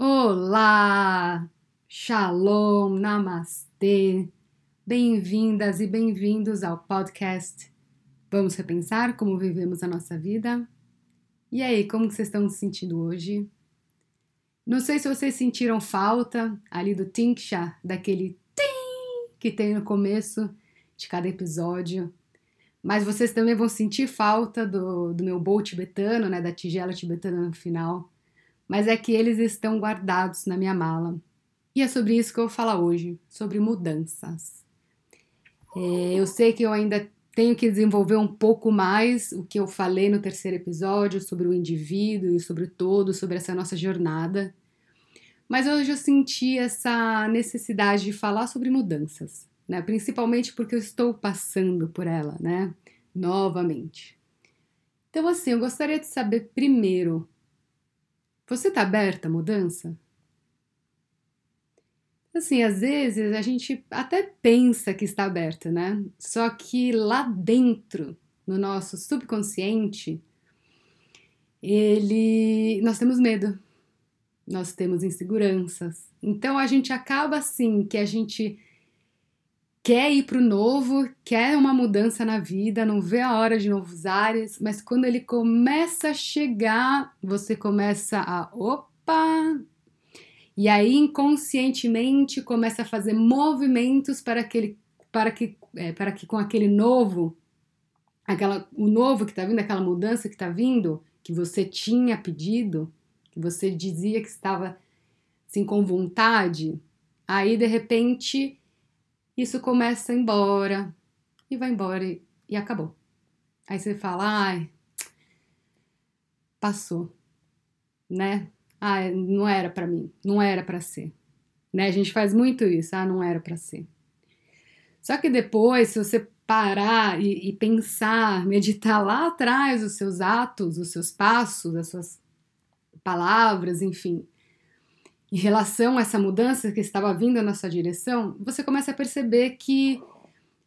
Olá! Shalom, Namastê! Bem-vindas e bem-vindos ao podcast Vamos Repensar Como Vivemos a Nossa Vida? E aí, como vocês estão se sentindo hoje? Não sei se vocês sentiram falta ali do Tinksha, daquele tim que tem no começo de cada episódio, mas vocês também vão sentir falta do, do meu bowl tibetano, né, da tigela tibetana no final. Mas é que eles estão guardados na minha mala. E é sobre isso que eu vou falar hoje, sobre mudanças. É, eu sei que eu ainda tenho que desenvolver um pouco mais o que eu falei no terceiro episódio sobre o indivíduo e sobre o todo, sobre essa nossa jornada. Mas hoje eu senti essa necessidade de falar sobre mudanças, né? Principalmente porque eu estou passando por ela, né? Novamente. Então, assim, eu gostaria de saber primeiro: você está aberta à mudança? Assim, às vezes a gente até pensa que está aberta, né? Só que lá dentro, no nosso subconsciente, ele nós temos medo. Nós temos inseguranças. Então a gente acaba assim que a gente quer ir para o novo, quer uma mudança na vida, não vê a hora de novos ares, mas quando ele começa a chegar, você começa a opa, e aí, inconscientemente, começa a fazer movimentos para, aquele, para, que, é, para que com aquele novo, aquela, o novo que está vindo, aquela mudança que está vindo, que você tinha pedido, que você dizia que estava assim com vontade, aí de repente isso começa a ir embora e vai embora e, e acabou. Aí você fala, ai, passou, né? ah, não era para mim, não era para ser. Né? A gente faz muito isso, ah, não era para ser. Só que depois, se você parar e, e, pensar, meditar lá atrás os seus atos, os seus passos, as suas palavras, enfim, em relação a essa mudança que estava vindo na sua direção, você começa a perceber que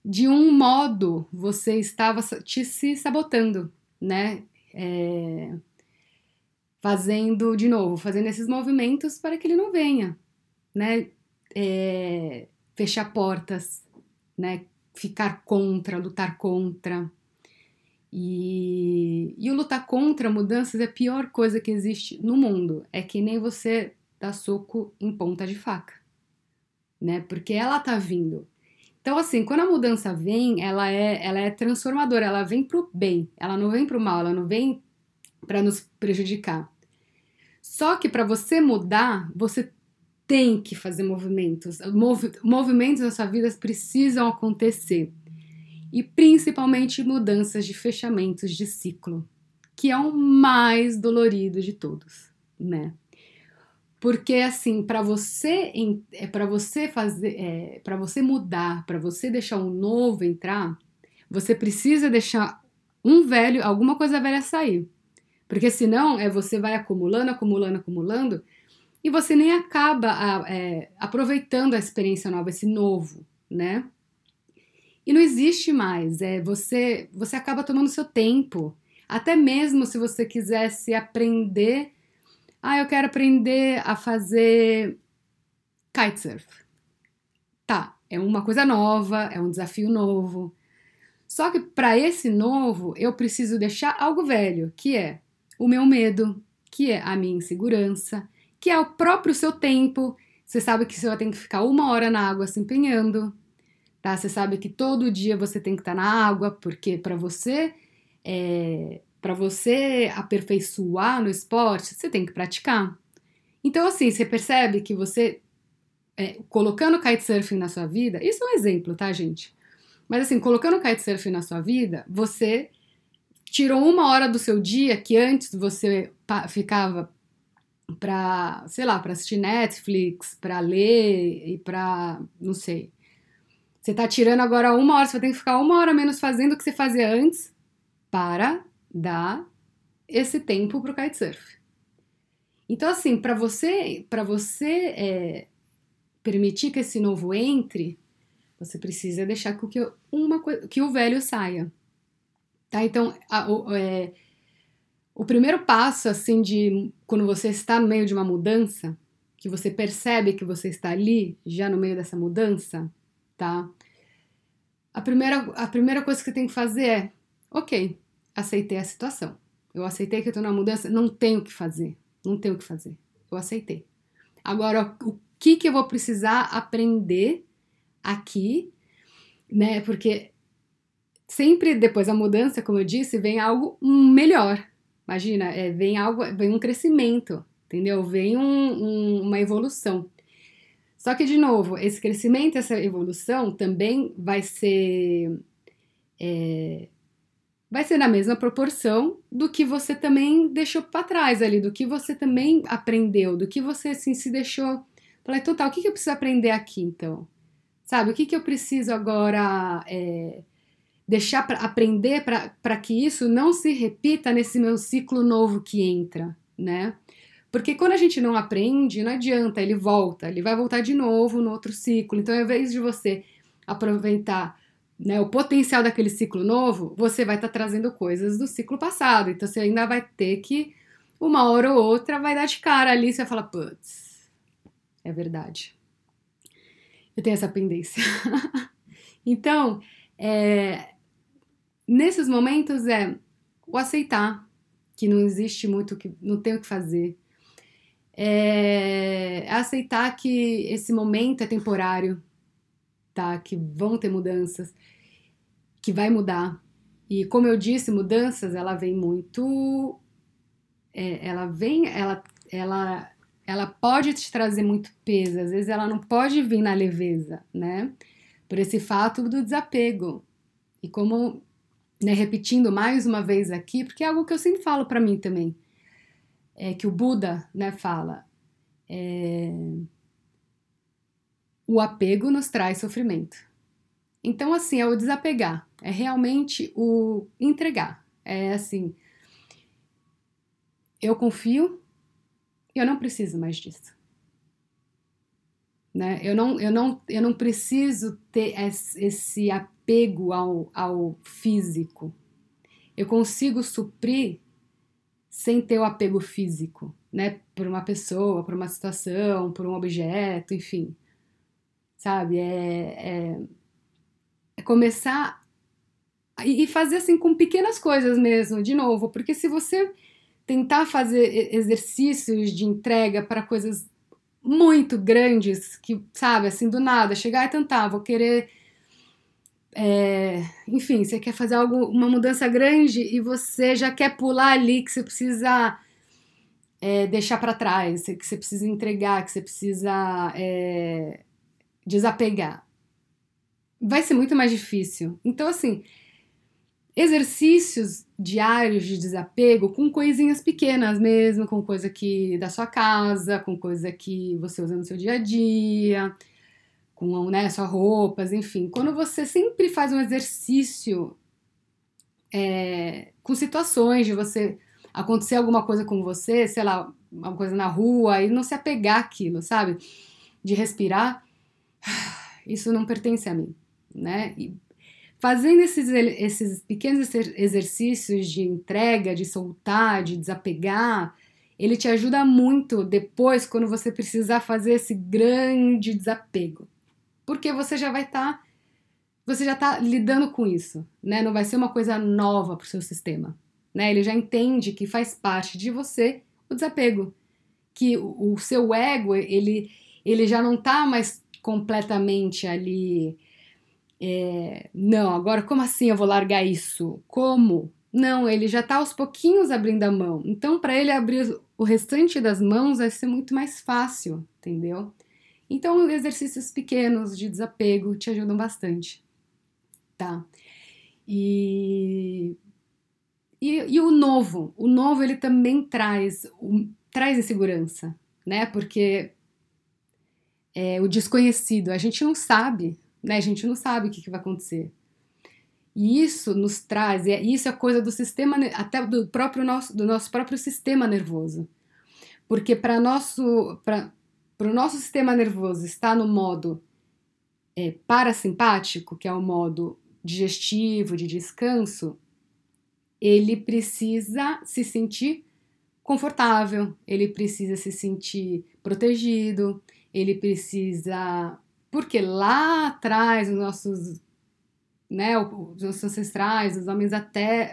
de um modo você estava te se sabotando, né? É, fazendo de novo, fazendo esses movimentos para que ele não venha, né? É, fechar portas, né? Ficar contra, lutar contra. E, e o lutar contra mudanças é a pior coisa que existe no mundo. É que nem você dar soco em ponta de faca, né? Porque ela tá vindo. Então, assim, quando a mudança vem, ela é, ela é transformadora, ela vem pro bem, ela não vem pro mal, ela não vem para nos prejudicar. Só que para você mudar, você tem que fazer movimentos. Mov movimentos na sua vida precisam acontecer. E principalmente mudanças de fechamentos de ciclo, que é o mais dolorido de todos, né? Porque assim, para você é para você fazer, é, para você mudar, para você deixar um novo entrar, você precisa deixar um velho, alguma coisa velha sair. Porque senão é, você vai acumulando, acumulando, acumulando e você nem acaba é, aproveitando a experiência nova, esse novo, né? E não existe mais. É, você, você acaba tomando seu tempo. Até mesmo se você quisesse aprender. Ah, eu quero aprender a fazer kitesurf. Tá, é uma coisa nova, é um desafio novo. Só que para esse novo, eu preciso deixar algo velho, que é o meu medo, que é a minha insegurança, que é o próprio seu tempo. Você sabe que você ter que ficar uma hora na água se empenhando, tá? Você sabe que todo dia você tem que estar na água, porque para você é, para você aperfeiçoar no esporte, você tem que praticar. Então, assim, você percebe que você é, colocando kitesurfing na sua vida, isso é um exemplo, tá, gente? Mas assim, colocando kitesurfing na sua vida, você tirou uma hora do seu dia que antes você ficava para, sei lá, para assistir Netflix, para ler e para, não sei. Você tá tirando agora uma hora, você vai ter que ficar uma hora menos fazendo o que você fazia antes para dar esse tempo pro kitesurf. Então, assim, para você, para você é, permitir que esse novo entre, você precisa deixar que, uma, que o velho saia. Tá? Então, a, o, é, o primeiro passo, assim, de quando você está no meio de uma mudança, que você percebe que você está ali, já no meio dessa mudança, tá? A primeira, a primeira coisa que você tem que fazer é: ok, aceitei a situação. Eu aceitei que eu estou na mudança, não tenho o que fazer. Não tenho o que fazer. Eu aceitei. Agora, o que, que eu vou precisar aprender aqui, né? Porque sempre depois da mudança, como eu disse, vem algo melhor. Imagina, é, vem algo, vem um crescimento, entendeu? Vem um, um, uma evolução. Só que, de novo, esse crescimento, essa evolução também vai ser. É, vai ser na mesma proporção do que você também deixou para trás ali, do que você também aprendeu, do que você assim, se deixou. Falei, tá, o que, que eu preciso aprender aqui então? Sabe, o que, que eu preciso agora é, deixar para aprender para que isso não se repita nesse meu ciclo novo que entra, né? Porque quando a gente não aprende, não adianta, ele volta, ele vai voltar de novo no outro ciclo. Então, ao invés de você aproveitar né, o potencial daquele ciclo novo, você vai estar tá trazendo coisas do ciclo passado. Então você ainda vai ter que, uma hora ou outra, vai dar de cara ali, você vai falar, putz, é verdade. Eu tenho essa pendência. então, é, nesses momentos é o aceitar que não existe muito, que não tem o que fazer. É, é aceitar que esse momento é temporário, tá? Que vão ter mudanças que vai mudar. E como eu disse, mudanças, ela vem muito. É, ela vem, ela, ela, ela pode te trazer muito peso, às vezes ela não pode vir na leveza, né? Por esse fato do desapego. E como, né, repetindo mais uma vez aqui, porque é algo que eu sempre falo para mim também, é que o Buda, né, fala, é, o apego nos traz sofrimento. Então, assim, é o desapegar, é realmente o entregar. É assim, eu confio, eu não preciso mais disso. Né? Eu, não, eu, não, eu não preciso ter esse apego ao, ao físico. Eu consigo suprir sem ter o apego físico, né? Por uma pessoa, por uma situação, por um objeto, enfim. Sabe? É, é é começar e fazer assim com pequenas coisas mesmo, de novo, porque se você tentar fazer exercícios de entrega para coisas muito grandes, que, sabe, assim, do nada, chegar e tentar, vou querer. É, enfim, você quer fazer algo, uma mudança grande e você já quer pular ali, que você precisa é, deixar para trás, que você precisa entregar, que você precisa é, desapegar vai ser muito mais difícil. Então, assim, exercícios diários de desapego com coisinhas pequenas mesmo, com coisa que da sua casa, com coisa que você usa no seu dia a dia, com né, suas roupas, enfim. Quando você sempre faz um exercício é, com situações de você acontecer alguma coisa com você, sei lá, uma coisa na rua, e não se apegar àquilo, sabe? De respirar, isso não pertence a mim né? E fazendo esses, esses pequenos exercícios de entrega, de soltar, de desapegar, ele te ajuda muito depois quando você precisar fazer esse grande desapego. Porque você já vai estar. Tá, você já está lidando com isso, né? Não vai ser uma coisa nova para o seu sistema. Né? Ele já entende que faz parte de você o desapego. Que o, o seu ego, ele, ele já não está mais completamente ali é, não, agora como assim eu vou largar isso? Como? Não, ele já está aos pouquinhos abrindo a mão. Então, para ele abrir o restante das mãos vai ser muito mais fácil, entendeu? Então, exercícios pequenos de desapego te ajudam bastante, tá? E, e, e o novo, o novo ele também traz, um, traz insegurança, né? Porque é, o desconhecido, a gente não sabe né? A gente não sabe o que, que vai acontecer. E isso nos traz, e é, isso é coisa do sistema, até do próprio nosso, do nosso próprio sistema nervoso. Porque para nosso, para o nosso sistema nervoso estar no modo é, parasimpático, que é o modo digestivo, de descanso, ele precisa se sentir confortável, ele precisa se sentir protegido, ele precisa. Porque lá atrás, os nossos. Né, os nossos ancestrais, os homens da,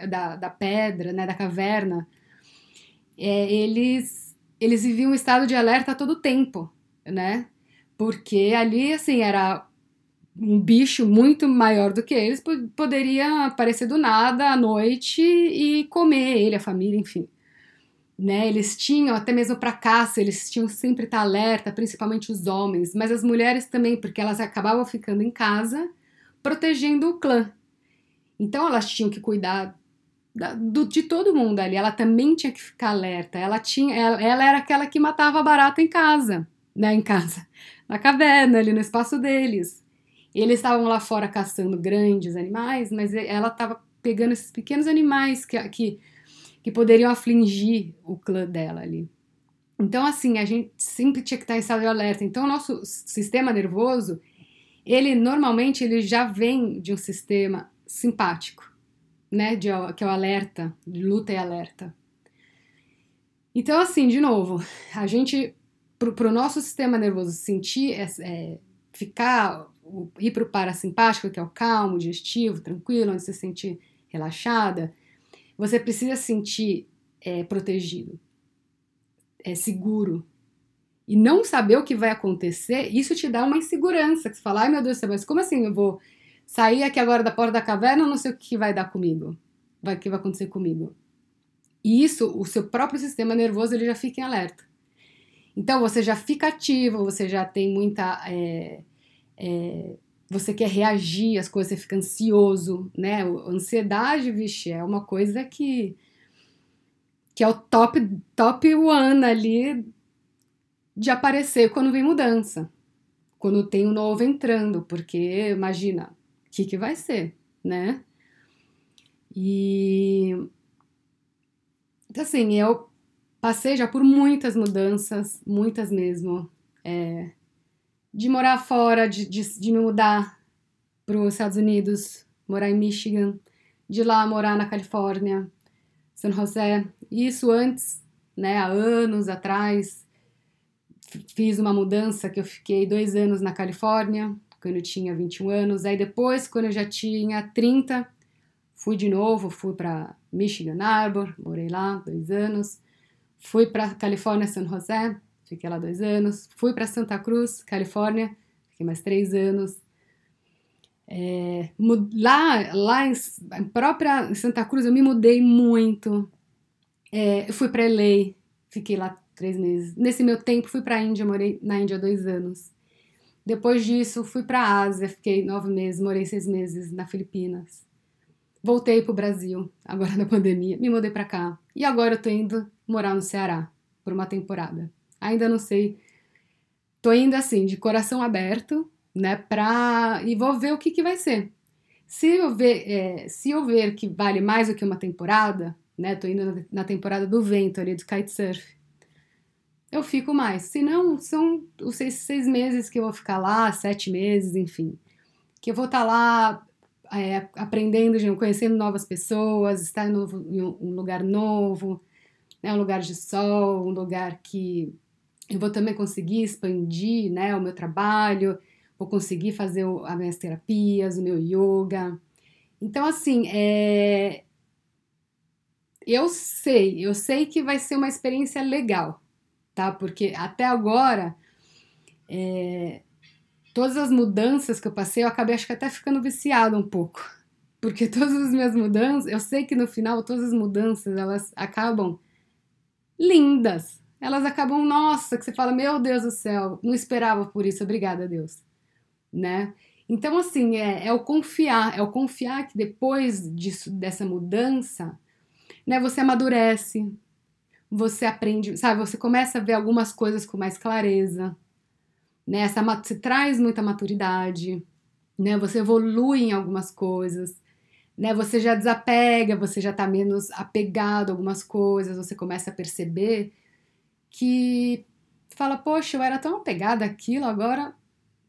da, da pedra, né, da caverna, é, eles, eles viviam um estado de alerta a todo tempo, né? Porque ali, assim, era um bicho muito maior do que eles, poderia aparecer do nada à noite e comer ele, a família, enfim né? Eles tinham, até mesmo para caça, eles tinham sempre estar alerta, principalmente os homens, mas as mulheres também, porque elas acabavam ficando em casa protegendo o clã. Então elas tinham que cuidar da, do, de todo mundo ali. Ela também tinha que ficar alerta. Ela tinha, ela, ela era aquela que matava barata em casa, né? Em casa, na caverna, ali no espaço deles. Eles estavam lá fora caçando grandes animais, mas ela estava pegando esses pequenos animais que, que que poderiam afligir o clã dela ali. Então, assim, a gente sempre tinha que estar em estado de alerta. Então, o nosso sistema nervoso, ele normalmente ele já vem de um sistema simpático, né? De, que é o alerta, de luta e alerta. Então, assim, de novo, a gente, para o nosso sistema nervoso sentir, é, ficar, ir para o parasimpático, que é o calmo, digestivo, tranquilo, onde você se sente relaxada, você precisa sentir é, protegido, é seguro. E não saber o que vai acontecer, isso te dá uma insegurança. Que você fala, ai meu Deus do céu, mas como assim eu vou sair aqui agora da porta da caverna? Não sei o que vai dar comigo. Vai, que vai acontecer comigo. E isso, o seu próprio sistema nervoso, ele já fica em alerta. Então, você já fica ativo, você já tem muita é, é, você quer reagir às coisas, você fica ansioso, né? Ansiedade, vixe, é uma coisa que que é o top top one ali de aparecer quando vem mudança, quando tem um novo entrando, porque imagina, o que, que vai ser, né? E então, assim, eu passei já por muitas mudanças, muitas mesmo. É, de morar fora, de, de, de me mudar para os Estados Unidos, morar em Michigan, de lá morar na Califórnia, San José. Isso antes, né, há anos atrás, fiz uma mudança que eu fiquei dois anos na Califórnia, quando eu tinha 21 anos. Aí depois, quando eu já tinha 30, fui de novo, fui para Michigan Arbor, morei lá dois anos. Fui para Califórnia, San José, Fiquei lá dois anos. Fui para Santa Cruz, Califórnia, fiquei mais três anos. É, lá, lá em, própria Santa Cruz, eu me mudei muito. É, eu fui para LA, fiquei lá três meses. Nesse meu tempo, fui para a Índia, morei na Índia dois anos. Depois disso, fui para a Ásia, fiquei nove meses, morei seis meses na Filipinas. Voltei para o Brasil, agora na pandemia, me mudei para cá. E agora eu tô indo morar no Ceará por uma temporada. Ainda não sei. Tô indo assim, de coração aberto, né? Pra... E vou ver o que, que vai ser. Se eu, ver, é, se eu ver que vale mais do que uma temporada, né? Tô indo na temporada do vento ali, de kitesurf. Eu fico mais. Se não, são os seis, seis meses que eu vou ficar lá, sete meses, enfim. Que eu vou estar tá lá é, aprendendo, conhecendo novas pessoas, estar em, em um lugar novo, né, um lugar de sol, um lugar que eu vou também conseguir expandir né, o meu trabalho, vou conseguir fazer as minhas terapias, o meu yoga. Então, assim, é... eu sei, eu sei que vai ser uma experiência legal, tá? Porque até agora, é... todas as mudanças que eu passei, eu acabei acho que até ficando viciada um pouco. Porque todas as minhas mudanças, eu sei que no final todas as mudanças elas acabam lindas, elas acabam, nossa, que você fala, meu Deus do céu, não esperava por isso, obrigada, Deus, né? Então, assim, é, é o confiar, é o confiar que depois disso, dessa mudança, né, você amadurece, você aprende, sabe, você começa a ver algumas coisas com mais clareza, né, essa, você traz muita maturidade, né, você evolui em algumas coisas, né, você já desapega, você já tá menos apegado a algumas coisas, você começa a perceber que fala, poxa, eu era tão apegada àquilo, agora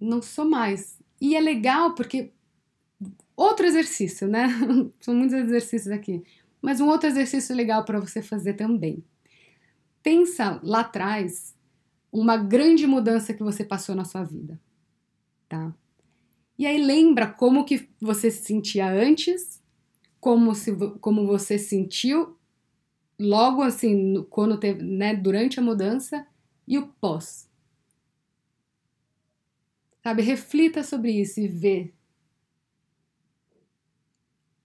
não sou mais. E é legal porque outro exercício, né? São muitos exercícios aqui, mas um outro exercício legal para você fazer também. pensa lá atrás uma grande mudança que você passou na sua vida, tá? E aí lembra como que você se sentia antes, como se como você sentiu logo assim quando teve, né, durante a mudança e o pós. Sabe, reflita sobre isso e vê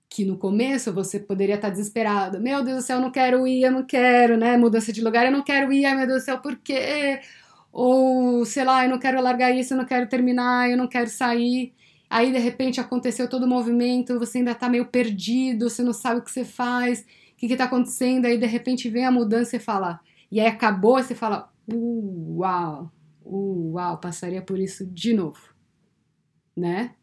que no começo você poderia estar desesperado. Meu Deus do céu, eu não quero ir, eu não quero, né? Mudança de lugar, eu não quero ir, meu Deus do céu, por quê? Ou, sei lá, eu não quero largar isso, eu não quero terminar, eu não quero sair. Aí, de repente, aconteceu todo o movimento, você ainda tá meio perdido, você não sabe o que você faz, que que tá acontecendo, aí, de repente, vem a mudança e fala... E aí acabou, você fala, uau, uau, passaria por isso de novo, né?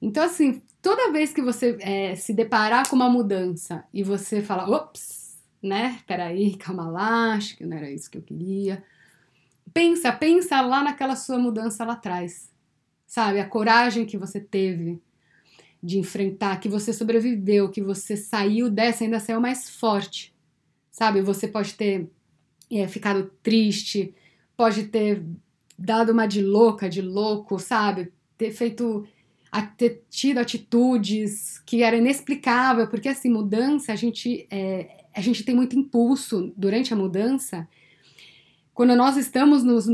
Então, assim, toda vez que você é, se deparar com uma mudança e você fala, ops, né? Peraí, calma lá, acho que não era isso que eu queria. Pensa, pensa lá naquela sua mudança lá atrás, sabe? A coragem que você teve de enfrentar, que você sobreviveu, que você saiu dessa, ainda saiu mais forte, sabe? Você pode ter é, ficado triste, pode ter dado uma de louca, de louco, sabe? Ter feito ter tido atitudes que era inexplicável, porque assim, mudança, a gente, é, a gente tem muito impulso durante a mudança. Quando nós estamos nos,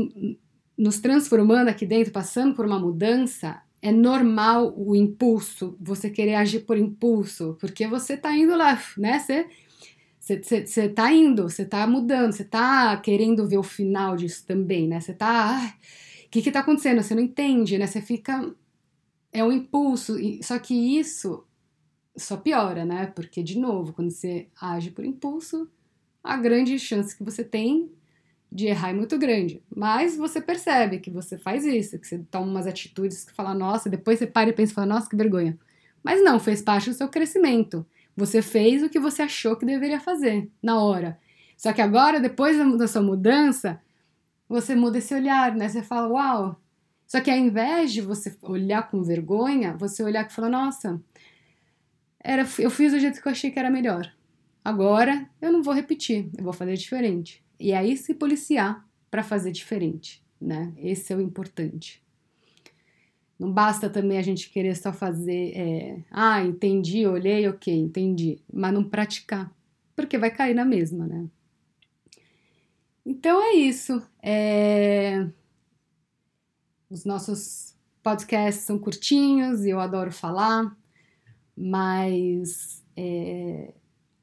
nos transformando aqui dentro, passando por uma mudança, é normal o impulso, você querer agir por impulso, porque você tá indo lá, né? Você, você, você tá indo, você tá mudando, você tá querendo ver o final disso também, né? Você tá. O que que tá acontecendo? Você não entende, né? Você fica é um impulso, só que isso só piora, né? Porque, de novo, quando você age por impulso, a grande chance que você tem de errar é muito grande. Mas você percebe que você faz isso, que você toma umas atitudes que fala, nossa, depois você para e pensa fala, nossa, que vergonha. Mas não, fez parte do seu crescimento. Você fez o que você achou que deveria fazer na hora. Só que agora, depois da sua mudança, você muda esse olhar, né? Você fala, uau, só que ao invés de você olhar com vergonha, você olhar e falar, nossa, era, eu fiz do jeito que eu achei que era melhor. Agora eu não vou repetir, eu vou fazer diferente. E aí se policiar para fazer diferente, né? Esse é o importante. Não basta também a gente querer só fazer, é, ah, entendi, olhei, ok, entendi, mas não praticar, porque vai cair na mesma, né? Então é isso. É... Os nossos podcasts são curtinhos e eu adoro falar, mas é,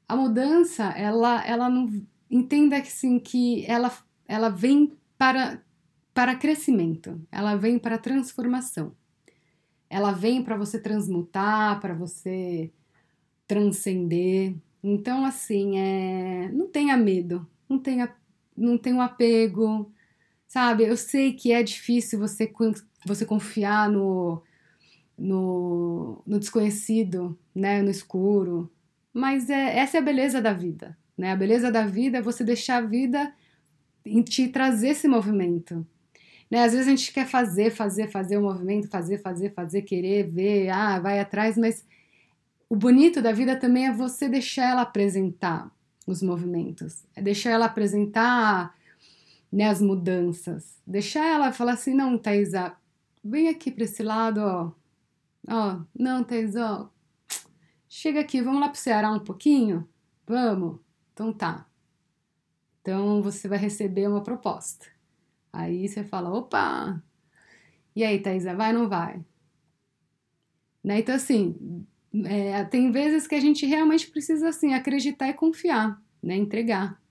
a mudança, ela, ela não entenda que sim que ela, ela vem para para crescimento, ela vem para transformação. Ela vem para você transmutar, para você transcender. Então, assim, é, não tenha medo, não tenha, não tenha um apego, Sabe, eu sei que é difícil você, você confiar no, no, no desconhecido, né, no escuro, mas é, essa é a beleza da vida, né? A beleza da vida é você deixar a vida em te trazer esse movimento. Né? Às vezes a gente quer fazer, fazer, fazer o movimento, fazer, fazer, fazer, querer, ver, ah, vai atrás, mas o bonito da vida também é você deixar ela apresentar os movimentos, é deixar ela apresentar né, as mudanças. Deixar ela falar assim, não, Thaisa, vem aqui para esse lado, ó. Ó, não, Thaisa, ó. Chega aqui, vamos lá pro Ceará um pouquinho? Vamos? Então tá. Então você vai receber uma proposta. Aí você fala, opa! E aí, Thaisa, vai ou não vai? Né? Então, assim, é, tem vezes que a gente realmente precisa, assim, acreditar e confiar, né? Entregar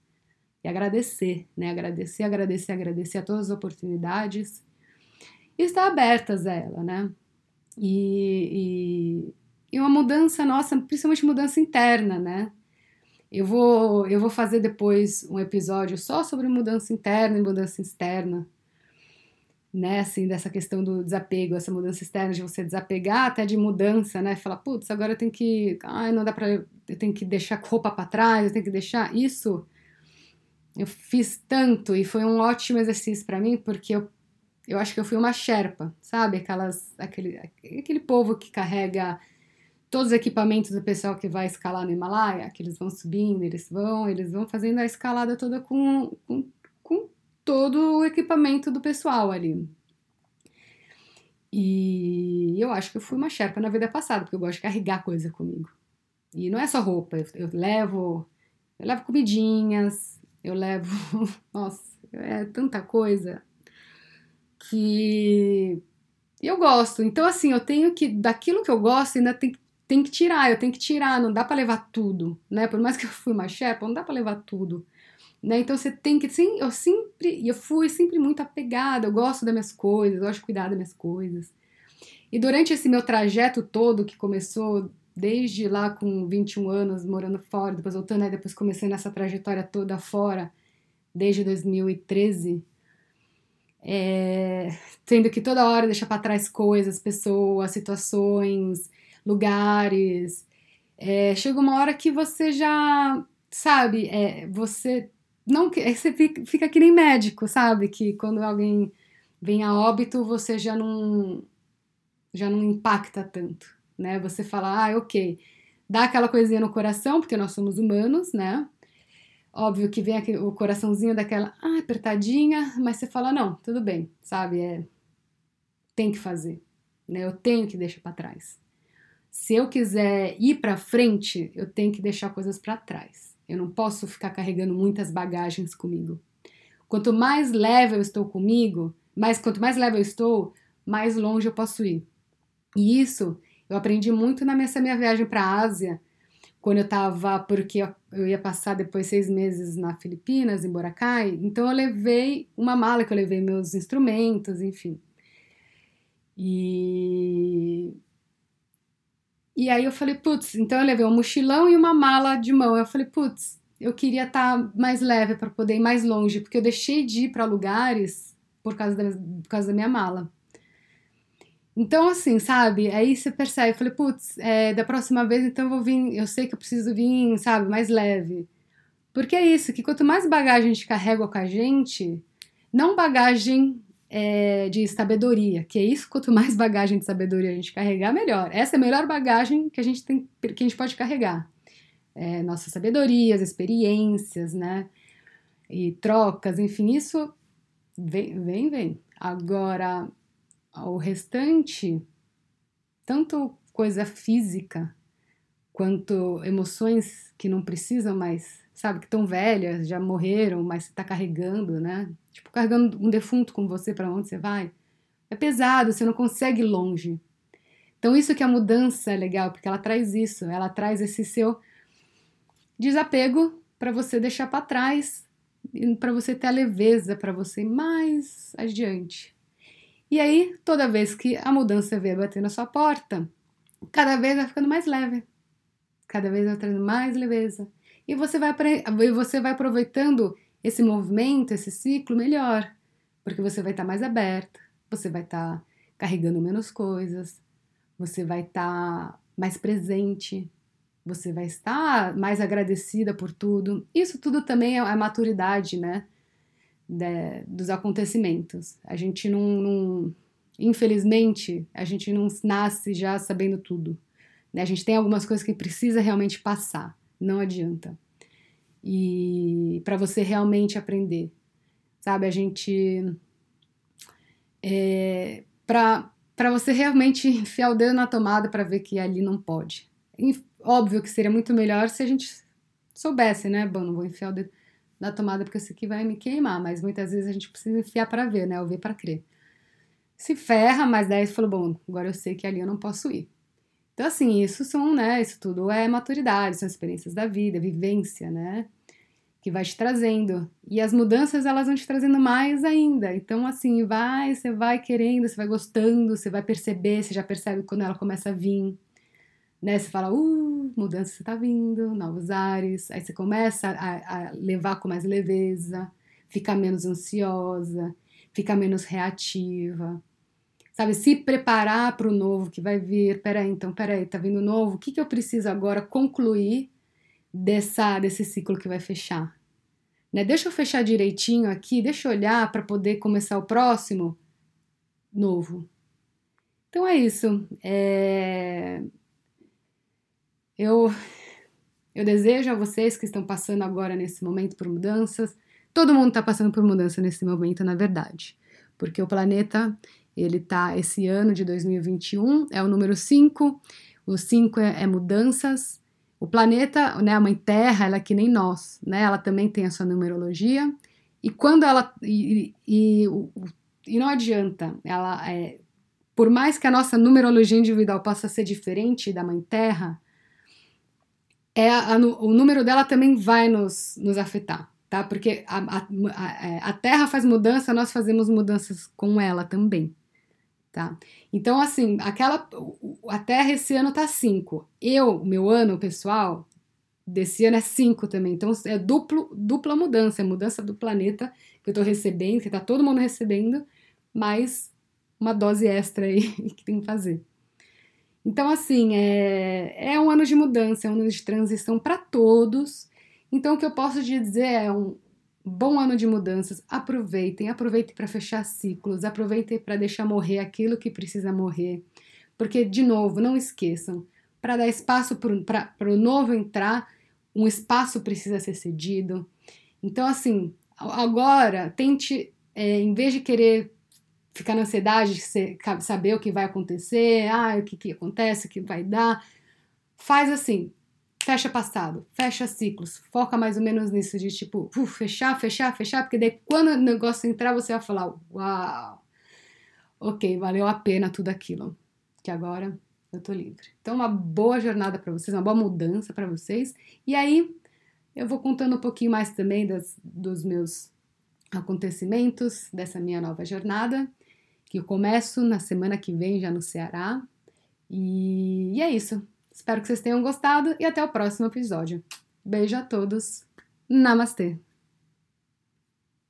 e agradecer, né? Agradecer, agradecer, agradecer a todas as oportunidades e estar abertas a ela, né? E, e, e uma mudança nossa, principalmente mudança interna, né? Eu vou, eu vou fazer depois um episódio só sobre mudança interna e mudança externa, né? Assim, dessa questão do desapego, essa mudança externa, de você desapegar até de mudança, né? Falar, putz, agora eu tenho que. Ai, não dá pra. Eu tenho que deixar roupa para trás, eu tenho que deixar. Isso eu fiz tanto e foi um ótimo exercício para mim porque eu, eu acho que eu fui uma sherpa, sabe? Aquelas, aquele, aquele povo que carrega todos os equipamentos do pessoal que vai escalar no Himalaia, que eles vão subindo, eles vão, eles vão fazendo a escalada toda com, com, com todo o equipamento do pessoal ali. E eu acho que eu fui uma Sherpa na vida passada, porque eu gosto de carregar coisa comigo. E não é só roupa, eu, eu levo, eu levo comidinhas, eu levo, nossa, é tanta coisa que eu gosto. Então assim, eu tenho que daquilo que eu gosto ainda tem, tem que tirar, eu tenho que tirar, não dá para levar tudo, né? Por mais que eu fui uma Sherpa, não dá para levar tudo. Né? Então você tem que, sim, eu sempre, eu fui sempre muito apegada, eu gosto das minhas coisas, eu gosto de cuidar das minhas coisas. E durante esse meu trajeto todo, que começou desde lá com 21 anos, morando fora, depois voltando, aí depois comecei nessa trajetória toda fora, desde 2013, é, tendo que toda hora deixar para trás coisas, pessoas, situações, lugares. É, chega uma hora que você já, sabe, é, você não você fica, fica que nem médico, sabe? Que quando alguém vem a óbito, você já não já não impacta tanto, né? Você fala, ah, ok, dá aquela coisinha no coração, porque nós somos humanos, né? Óbvio que vem aquele, o coraçãozinho daquela, ah, apertadinha, mas você fala, não, tudo bem, sabe? É, tem que fazer, né? Eu tenho que deixar para trás. Se eu quiser ir para frente, eu tenho que deixar coisas para trás. Eu não posso ficar carregando muitas bagagens comigo. Quanto mais leve eu estou comigo, mais quanto mais leve eu estou, mais longe eu posso ir. E isso eu aprendi muito na minha, viagem para a Ásia, quando eu estava, porque eu ia passar depois seis meses na Filipinas, em Boracay, então eu levei uma mala que eu levei meus instrumentos, enfim. E e aí eu falei, putz, então eu levei um mochilão e uma mala de mão. Eu falei, putz, eu queria estar tá mais leve para poder ir mais longe, porque eu deixei de ir para lugares por causa, da, por causa da minha mala. Então, assim, sabe? Aí você percebe, eu falei, putz, é, da próxima vez então eu vou vir, eu sei que eu preciso vir, sabe, mais leve. Porque é isso, que quanto mais bagagem a gente carrega com a gente, não bagagem é, de sabedoria, que é isso, quanto mais bagagem de sabedoria a gente carregar, melhor. Essa é a melhor bagagem que a gente, tem, que a gente pode carregar. É, nossas sabedorias, experiências, né? E trocas, enfim, isso vem, vem, vem. Agora, o restante, tanto coisa física quanto emoções que não precisam mais sabe, que estão velhas, já morreram, mas está carregando, né? Tipo, carregando um defunto com você para onde você vai. É pesado, você não consegue ir longe. Então, isso que a mudança é legal, porque ela traz isso, ela traz esse seu desapego para você deixar para trás, para você ter a leveza, para você ir mais adiante. E aí, toda vez que a mudança vier bater na sua porta, cada vez vai ficando mais leve, cada vez vai trazendo mais leveza. E você vai, você vai aproveitando esse movimento, esse ciclo melhor, porque você vai estar tá mais aberta, você vai estar tá carregando menos coisas, você vai estar tá mais presente, você vai estar mais agradecida por tudo. Isso tudo também é a maturidade, né? De, dos acontecimentos. A gente não, não, Infelizmente, a gente não nasce já sabendo tudo. Né? A gente tem algumas coisas que precisa realmente passar não adianta. E para você realmente aprender, sabe? A gente. É, para você realmente enfiar o dedo na tomada para ver que ali não pode. Óbvio que seria muito melhor se a gente soubesse, né? Bom, não vou enfiar o dedo na tomada porque isso aqui vai me queimar, mas muitas vezes a gente precisa enfiar para ver, né? Ou ver para crer. Se ferra, mas daí você falou, bom, agora eu sei que ali eu não posso ir. Então, assim, isso são, né? Isso tudo é maturidade, são experiências da vida, vivência, né? Que vai te trazendo. E as mudanças, elas vão te trazendo mais ainda. Então, assim, vai, você vai querendo, você vai gostando, você vai perceber, você já percebe quando ela começa a vir. Né? Você fala, uh, mudança está vindo, novos ares. Aí você começa a, a levar com mais leveza, fica menos ansiosa, fica menos reativa sabe? Se preparar para o novo que vai vir. Peraí, então, peraí, tá vindo novo. O que, que eu preciso agora concluir dessa, desse ciclo que vai fechar? Né? Deixa eu fechar direitinho aqui, deixa eu olhar para poder começar o próximo novo. Então é isso. É... eu eu desejo a vocês que estão passando agora nesse momento por mudanças, todo mundo está passando por mudança nesse momento, na verdade, porque o planeta ele tá esse ano de 2021 é o número 5, o 5 é, é mudanças. O planeta, né, a mãe Terra, ela é que nem nós, né? Ela também tem a sua numerologia. E quando ela e, e, e não adianta, ela é, por mais que a nossa numerologia individual possa ser diferente da Mãe Terra, é a, a, o número dela também vai nos, nos afetar, tá? Porque a, a, Terra faz mudança, nós fazemos mudanças com ela também, tá? Então, assim, aquela. A Terra esse ano tá 5. Eu, meu ano pessoal, desse ano é 5 também. Então, é duplo, dupla mudança, é mudança do planeta que eu tô recebendo, que tá todo mundo recebendo, mais uma dose extra aí que tem que fazer. Então, assim, é, é um ano de mudança, é um ano de transição para todos. Então, o que eu posso dizer é um bom ano de mudanças. Aproveitem, aproveitem para fechar ciclos, aproveitem para deixar morrer aquilo que precisa morrer. Porque, de novo, não esqueçam, para dar espaço para o novo entrar, um espaço precisa ser cedido. Então, assim, agora, tente, é, em vez de querer ficar na ansiedade de saber o que vai acontecer, ah, o que, que acontece, o que vai dar. Faz assim, fecha passado, fecha ciclos, foca mais ou menos nisso de tipo, fechar, fechar, fechar, porque daí quando o negócio entrar, você vai falar, uau, ok, valeu a pena tudo aquilo, que agora eu tô livre. Então, uma boa jornada para vocês, uma boa mudança para vocês. E aí, eu vou contando um pouquinho mais também das, dos meus acontecimentos dessa minha nova jornada que eu começo na semana que vem já no Ceará. E, e é isso. Espero que vocês tenham gostado e até o próximo episódio. Beijo a todos. Namastê!